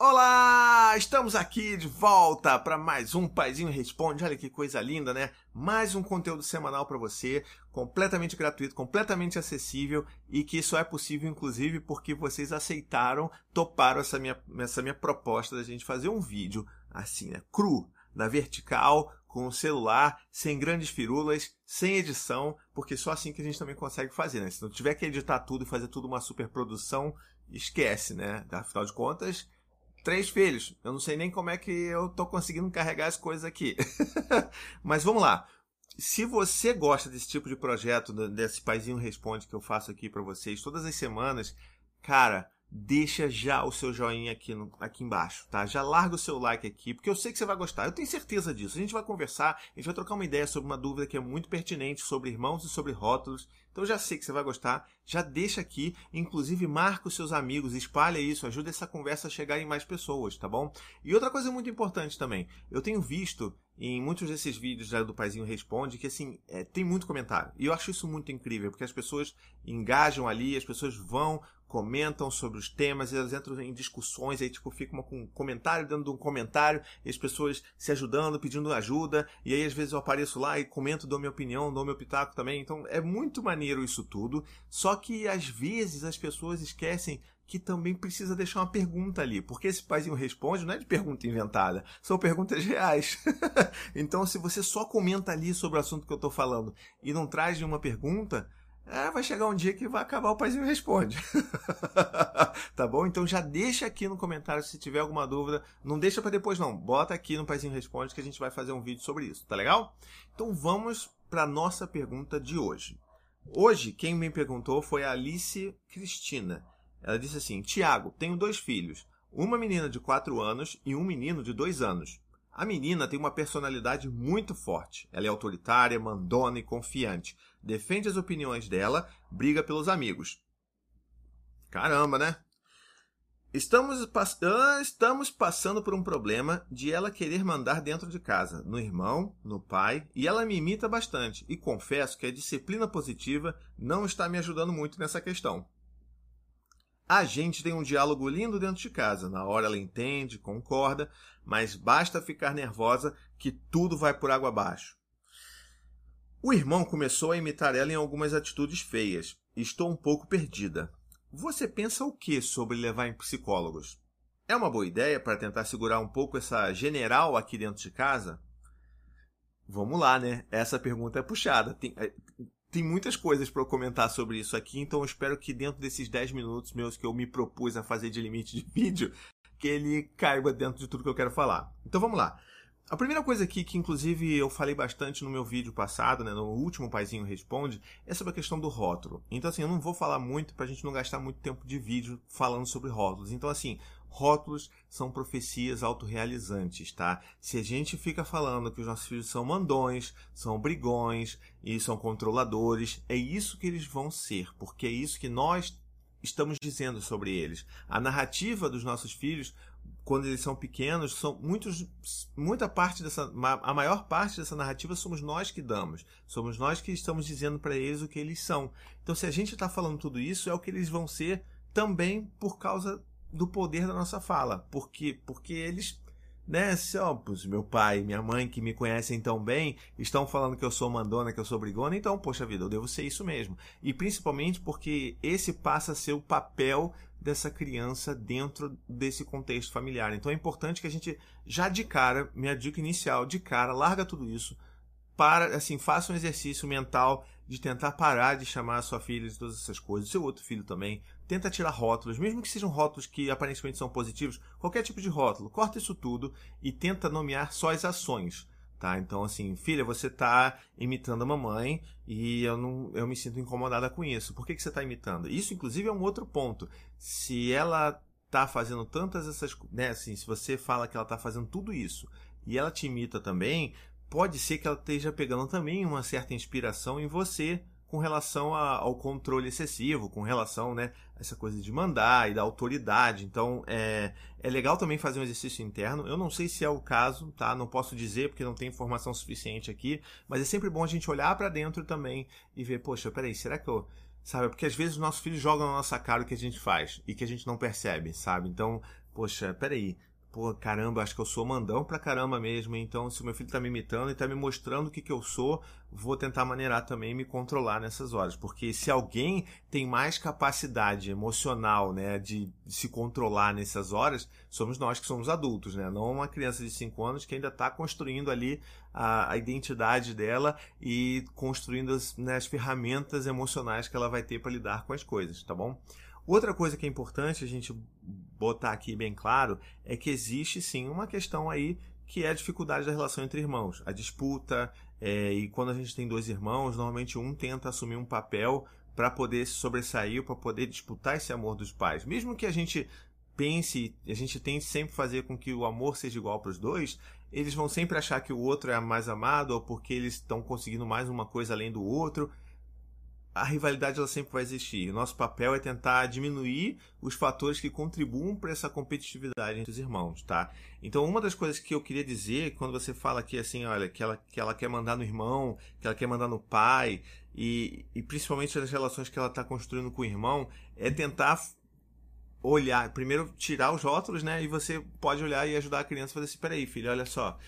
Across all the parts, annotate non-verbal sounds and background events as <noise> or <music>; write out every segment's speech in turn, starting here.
Olá! Estamos aqui de volta para mais um Paizinho Responde. Olha que coisa linda, né? Mais um conteúdo semanal para você, completamente gratuito, completamente acessível e que só é possível, inclusive, porque vocês aceitaram, toparam essa minha, essa minha proposta da gente fazer um vídeo assim, né? Cru, na vertical, com o celular, sem grandes firulas, sem edição, porque só assim que a gente também consegue fazer, né? Se não tiver que editar tudo e fazer tudo uma superprodução, esquece, né? Afinal de contas três filhos. Eu não sei nem como é que eu tô conseguindo carregar as coisas aqui. <laughs> Mas vamos lá. Se você gosta desse tipo de projeto, desse Paizinho Responde que eu faço aqui para vocês todas as semanas, cara, deixa já o seu joinha aqui, no, aqui embaixo, tá? Já larga o seu like aqui, porque eu sei que você vai gostar. Eu tenho certeza disso. A gente vai conversar, a gente vai trocar uma ideia sobre uma dúvida que é muito pertinente sobre irmãos e sobre rótulos. Então já sei que você vai gostar. Já deixa aqui, inclusive marca os seus amigos, espalha isso, ajuda essa conversa a chegar em mais pessoas, tá bom? E outra coisa muito importante também, eu tenho visto em muitos desses vídeos do Paizinho Responde que assim é, tem muito comentário e eu acho isso muito incrível porque as pessoas engajam ali as pessoas vão comentam sobre os temas, elas entram em discussões, aí tipo fica uma, um comentário dentro de um comentário, e as pessoas se ajudando, pedindo ajuda, e aí às vezes eu apareço lá e comento, dou minha opinião, dou meu pitaco também, então é muito maneiro isso tudo, só que às vezes as pessoas esquecem que também precisa deixar uma pergunta ali, porque esse paizinho responde não é de pergunta inventada, são perguntas reais. <laughs> então se você só comenta ali sobre o assunto que eu estou falando e não traz nenhuma pergunta, é, vai chegar um dia que vai acabar o Paizinho Responde. <laughs> tá bom? Então já deixa aqui no comentário se tiver alguma dúvida. Não deixa para depois não. Bota aqui no Paizinho Responde que a gente vai fazer um vídeo sobre isso. Tá legal? Então vamos para nossa pergunta de hoje. Hoje quem me perguntou foi a Alice Cristina. Ela disse assim: Tiago, tenho dois filhos. Uma menina de 4 anos e um menino de 2 anos. A menina tem uma personalidade muito forte. Ela é autoritária, mandona e confiante. Defende as opiniões dela, briga pelos amigos. Caramba, né? Estamos, pass ah, estamos passando por um problema de ela querer mandar dentro de casa, no irmão, no pai, e ela me imita bastante. E confesso que a disciplina positiva não está me ajudando muito nessa questão. A gente tem um diálogo lindo dentro de casa. Na hora ela entende, concorda, mas basta ficar nervosa que tudo vai por água abaixo. O irmão começou a imitar ela em algumas atitudes feias. Estou um pouco perdida. Você pensa o que sobre levar em psicólogos? É uma boa ideia para tentar segurar um pouco essa general aqui dentro de casa? Vamos lá, né? Essa pergunta é puxada. Tem, é, tem muitas coisas para comentar sobre isso aqui, então eu espero que dentro desses 10 minutos meus que eu me propus a fazer de limite de <laughs> vídeo, que ele caiba dentro de tudo que eu quero falar. Então vamos lá. A primeira coisa aqui, que inclusive eu falei bastante no meu vídeo passado, né, no último Paizinho Responde, é sobre a questão do rótulo. Então, assim, eu não vou falar muito para a gente não gastar muito tempo de vídeo falando sobre rótulos. Então, assim, rótulos são profecias autorrealizantes, tá? Se a gente fica falando que os nossos filhos são mandões, são brigões e são controladores, é isso que eles vão ser, porque é isso que nós estamos dizendo sobre eles. A narrativa dos nossos filhos quando eles são pequenos, são muitos, muita parte dessa, a maior parte dessa narrativa somos nós que damos, somos nós que estamos dizendo para eles o que eles são. Então, se a gente está falando tudo isso, é o que eles vão ser também por causa do poder da nossa fala, porque porque eles né, se ó, meu pai e minha mãe que me conhecem tão bem estão falando que eu sou mandona, que eu sou brigona, então, poxa vida, eu devo ser isso mesmo. E principalmente porque esse passa a ser o papel dessa criança dentro desse contexto familiar. Então é importante que a gente já de cara, minha dica inicial, de cara, larga tudo isso, para, assim, faça um exercício mental de tentar parar de chamar a sua filha de todas essas coisas, seu outro filho também. Tenta tirar rótulos, mesmo que sejam rótulos que aparentemente são positivos, qualquer tipo de rótulo, corta isso tudo e tenta nomear só as ações. Tá? Então, assim, filha, você está imitando a mamãe e eu, não, eu me sinto incomodada com isso. Por que, que você está imitando? Isso, inclusive, é um outro ponto. Se ela está fazendo tantas essas. Né, assim, se você fala que ela está fazendo tudo isso e ela te imita também, pode ser que ela esteja pegando também uma certa inspiração em você com relação a, ao controle excessivo, com relação né, a essa coisa de mandar e da autoridade. Então é, é legal também fazer um exercício interno. Eu não sei se é o caso, tá? Não posso dizer porque não tem informação suficiente aqui, mas é sempre bom a gente olhar para dentro também e ver, poxa, peraí, será que eu. Sabe? Porque às vezes os nossos filhos jogam na nossa cara o que a gente faz e que a gente não percebe, sabe? Então, poxa, peraí, pô, caramba, acho que eu sou mandão pra caramba mesmo, então se o meu filho tá me imitando e tá me mostrando o que, que eu sou, vou tentar maneirar também e me controlar nessas horas. Porque se alguém tem mais capacidade emocional, né, de se controlar nessas horas, somos nós que somos adultos, né? Não uma criança de 5 anos que ainda está construindo ali a, a, identidade dela e construindo as, né, as ferramentas emocionais que ela vai ter para lidar com as coisas, tá bom? Outra coisa que é importante a gente botar aqui bem claro é que existe sim uma questão aí que é a dificuldade da relação entre irmãos, a disputa, é, e quando a gente tem dois irmãos, normalmente um tenta assumir um papel para poder se sobressair, para poder disputar esse amor dos pais. Mesmo que a gente pense, a gente tente sempre fazer com que o amor seja igual para os dois, eles vão sempre achar que o outro é mais amado ou porque eles estão conseguindo mais uma coisa além do outro a rivalidade ela sempre vai existir. O nosso papel é tentar diminuir os fatores que contribuam para essa competitividade entre os irmãos, tá? Então, uma das coisas que eu queria dizer, quando você fala aqui assim, olha, que ela, que ela quer mandar no irmão, que ela quer mandar no pai, e, e principalmente nas relações que ela está construindo com o irmão, é tentar olhar, primeiro tirar os rótulos, né? E você pode olhar e ajudar a criança a fazer assim, peraí, filho, olha só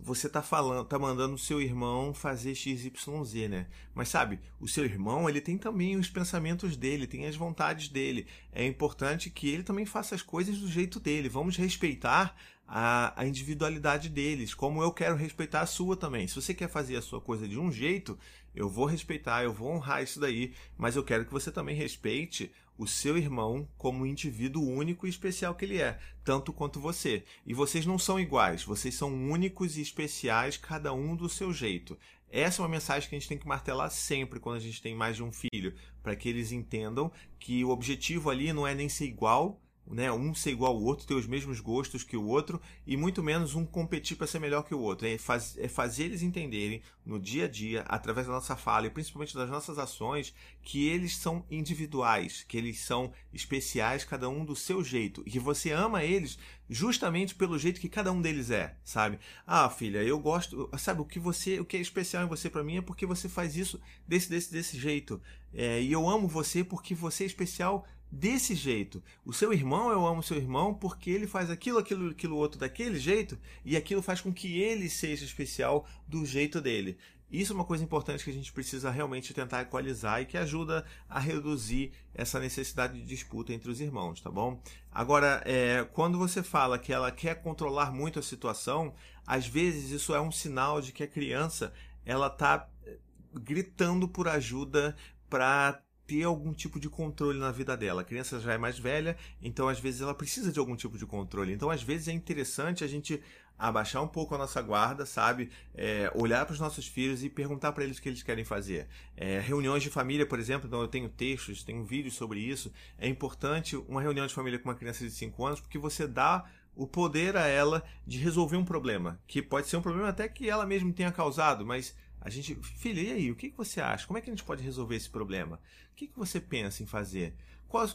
você tá falando, tá mandando o seu irmão fazer XYZ, né? Mas sabe, o seu irmão, ele tem também os pensamentos dele, tem as vontades dele. É importante que ele também faça as coisas do jeito dele. Vamos respeitar a, a individualidade deles, como eu quero respeitar a sua também. Se você quer fazer a sua coisa de um jeito, eu vou respeitar, eu vou honrar isso daí, mas eu quero que você também respeite o seu irmão como um indivíduo único e especial que ele é, tanto quanto você. E vocês não são iguais, vocês são únicos e especiais, cada um do seu jeito. Essa é uma mensagem que a gente tem que martelar sempre quando a gente tem mais de um filho, para que eles entendam que o objetivo ali não é nem ser igual, né, um ser igual ao outro, ter os mesmos gostos que o outro, e muito menos um competir para ser melhor que o outro. É, faz, é fazer eles entenderem no dia a dia, através da nossa fala e principalmente das nossas ações, que eles são individuais, que eles são especiais, cada um do seu jeito, e que você ama eles justamente pelo jeito que cada um deles é, sabe? Ah, filha, eu gosto, sabe o que você, o que é especial em você para mim é porque você faz isso desse desse desse jeito. É, e eu amo você porque você é especial desse jeito. O seu irmão, eu amo seu irmão porque ele faz aquilo, aquilo, aquilo outro daquele jeito e aquilo faz com que ele seja especial do jeito dele. Isso é uma coisa importante que a gente precisa realmente tentar equalizar e que ajuda a reduzir essa necessidade de disputa entre os irmãos, tá bom? Agora, é, quando você fala que ela quer controlar muito a situação, às vezes isso é um sinal de que a criança ela está eh, gritando por ajuda para ter algum tipo de controle na vida dela. A criança já é mais velha, então às vezes ela precisa de algum tipo de controle. Então às vezes é interessante a gente abaixar um pouco a nossa guarda, sabe? É, olhar para os nossos filhos e perguntar para eles o que eles querem fazer. É, reuniões de família, por exemplo, então eu tenho textos, tenho vídeos sobre isso. É importante uma reunião de família com uma criança de 5 anos porque você dá o poder a ela de resolver um problema, que pode ser um problema até que ela mesma tenha causado, mas a gente, filha, e aí, o que, que você acha? Como é que a gente pode resolver esse problema? O que, que você pensa em fazer? Qual,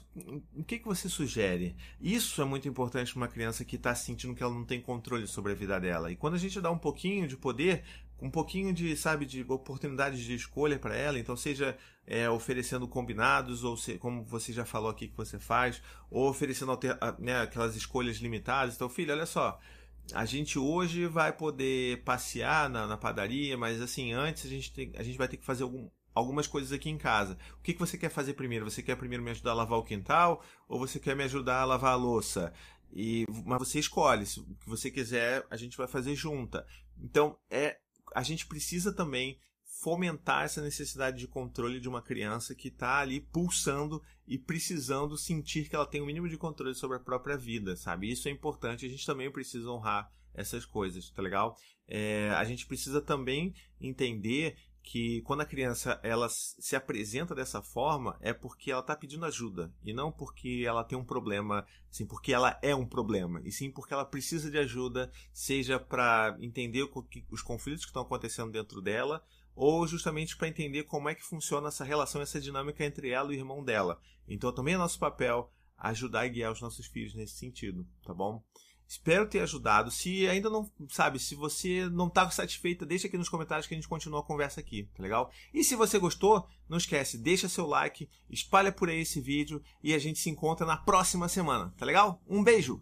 o que, que você sugere? Isso é muito importante para uma criança que está sentindo que ela não tem controle sobre a vida dela. E quando a gente dá um pouquinho de poder, um pouquinho de, sabe, de oportunidades de escolha para ela, então seja é, oferecendo combinados, ou se, como você já falou aqui que você faz, ou oferecendo né, aquelas escolhas limitadas. Então, filho, olha só, a gente hoje vai poder passear na, na, padaria, mas assim, antes a gente, tem, a gente vai ter que fazer algum, algumas coisas aqui em casa. O que, que você quer fazer primeiro? Você quer primeiro me ajudar a lavar o quintal ou você quer me ajudar a lavar a louça? E, mas você escolhe, se o que você quiser, a gente vai fazer junta. Então, é a gente precisa também fomentar essa necessidade de controle de uma criança que está ali pulsando e precisando sentir que ela tem o um mínimo de controle sobre a própria vida, sabe? Isso é importante, a gente também precisa honrar essas coisas, tá legal? É, a gente precisa também entender que quando a criança ela se apresenta dessa forma é porque ela está pedindo ajuda e não porque ela tem um problema, sim, porque ela é um problema e sim porque ela precisa de ajuda, seja para entender os conflitos que estão acontecendo dentro dela ou justamente para entender como é que funciona essa relação, essa dinâmica entre ela e o irmão dela. Então também é nosso papel ajudar e guiar os nossos filhos nesse sentido, tá bom? Espero ter ajudado. Se ainda não, sabe, se você não está satisfeita, deixa aqui nos comentários que a gente continua a conversa aqui, tá legal? E se você gostou, não esquece, deixa seu like, espalha por aí esse vídeo e a gente se encontra na próxima semana, tá legal? Um beijo!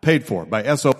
Paid for by SO.